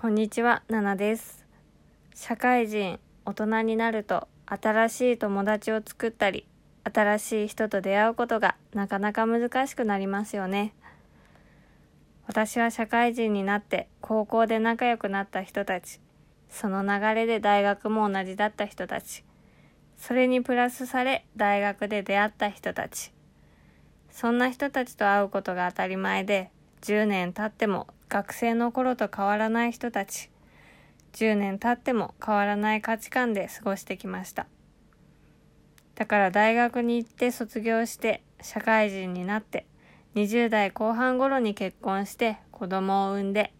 こんにちは、ナナです。社会人、大人になると新しい友達を作ったり、新しい人と出会うことがなかなか難しくなりますよね。私は社会人になって高校で仲良くなった人たち、その流れで大学も同じだった人たち、それにプラスされ大学で出会った人たち、そんな人たちと会うことが当たり前で、10年経っても学生の頃と変わらない人たち、10年経っても変わらない価値観で過ごしてきました。だから大学に行って卒業して社会人になって20代後半頃に結婚して子供を産んで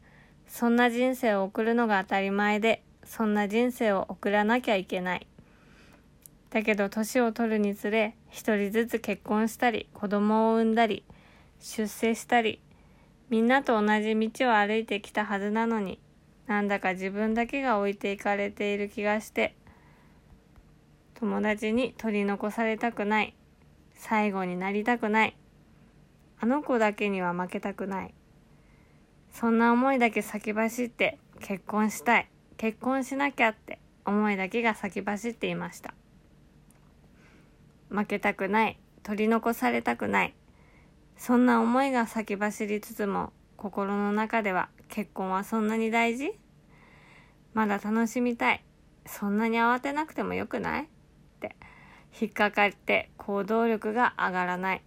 そんな人生を送るのが当たり前でそんな人生を送らなきゃいけない。だけど年を取るにつれ一人ずつ結婚したり子供を産んだり出世したりみんなと同じ道を歩いてきたはずなのになんだか自分だけが置いていかれている気がして友達に取り残されたくない。最後になりたくない。あの子だけには負けたくない。そんな思いだけ先走って結婚したい。結婚しなきゃって思いだけが先走っていました。負けたくない。取り残されたくない。そんな思いが先走りつつも心の中では結婚はそんなに大事？まだ楽しみたい？そんなに慌てなくてもよくない？って引っかかって行動力が上がらない？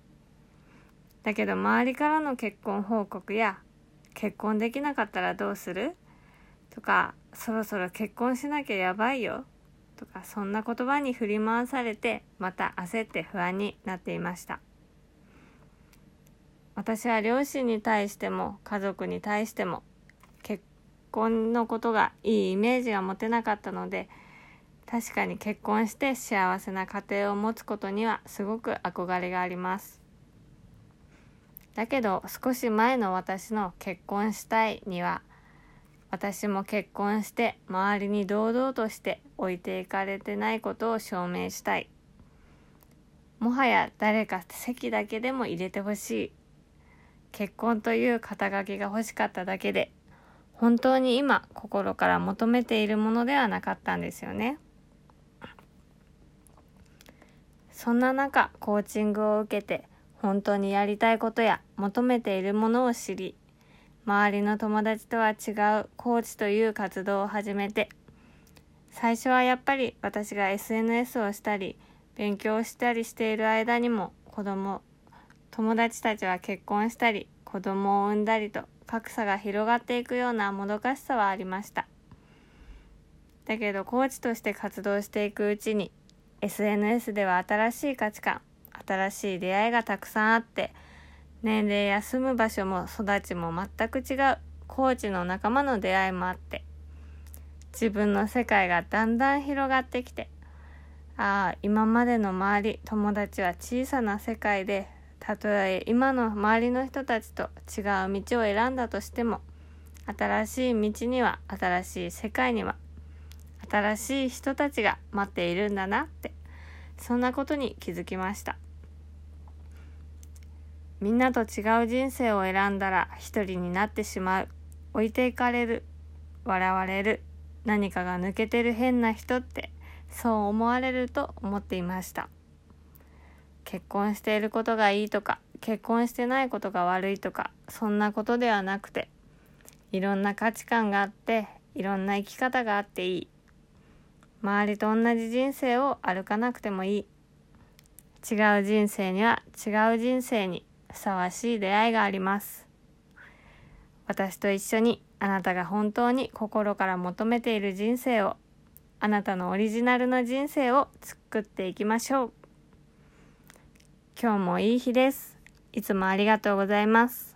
だけど周りからの結婚報告や結婚できなかったらどうする？とかそろそろ結婚しなきゃやばいよ？とかそんな言葉に振り回されてまた焦って不安になっていました。私は両親に対しても家族に対しても結婚のことがいいイメージが持てなかったので確かに結婚して幸せな家庭を持つことにはすごく憧れがあります。だけど少し前の私の結婚したいには私も結婚して周りに堂々として置いていかれてないことを証明したい。もはや誰か席だけでも入れてほしい。結婚という肩書きが欲しかっただけで本当に今心から求めているものではなかったんですよね。そんな中コーチングを受けて本当にやりたいことや求めているものを知り周りの友達とは違うコーチという活動を始めて最初はやっぱり私が SNS をしたり勉強したりしている間にも子供友達たちは結婚したり子供を産んだりと格差が広がっていくようなもどかしさはありました。だけどコーチとして活動していくうちに SNS では新しい価値観新しい出会いがたくさんあって年齢や住む場所も育ちも全く違うコーチの仲間の出会いもあって自分の世界がだんだん広がってきてああ今までの周り友達は小さな世界でたとえ今の周りの人たちと違う道を選んだとしても新しい道には新しい世界には新しい人たちが待っているんだなってそんなことに気づきました。みんなと違う人生を選んだら一人になってしまう置いていかれる笑われる何かが抜けてる変な人ってそう思われると思っていました。結婚していることがいいとか結婚してないことが悪いとかそんなことではなくていろんな価値観があっていろんな生き方があっていい。周りと同じ人生を歩かなくてもいい。違う人生には違う人生にふさわしい出会いがあります。私と一緒にあなたが本当に心から求めている人生をあなたのオリジナルの人生を作っていきましょう。今日もいい日です。いつもありがとうございます。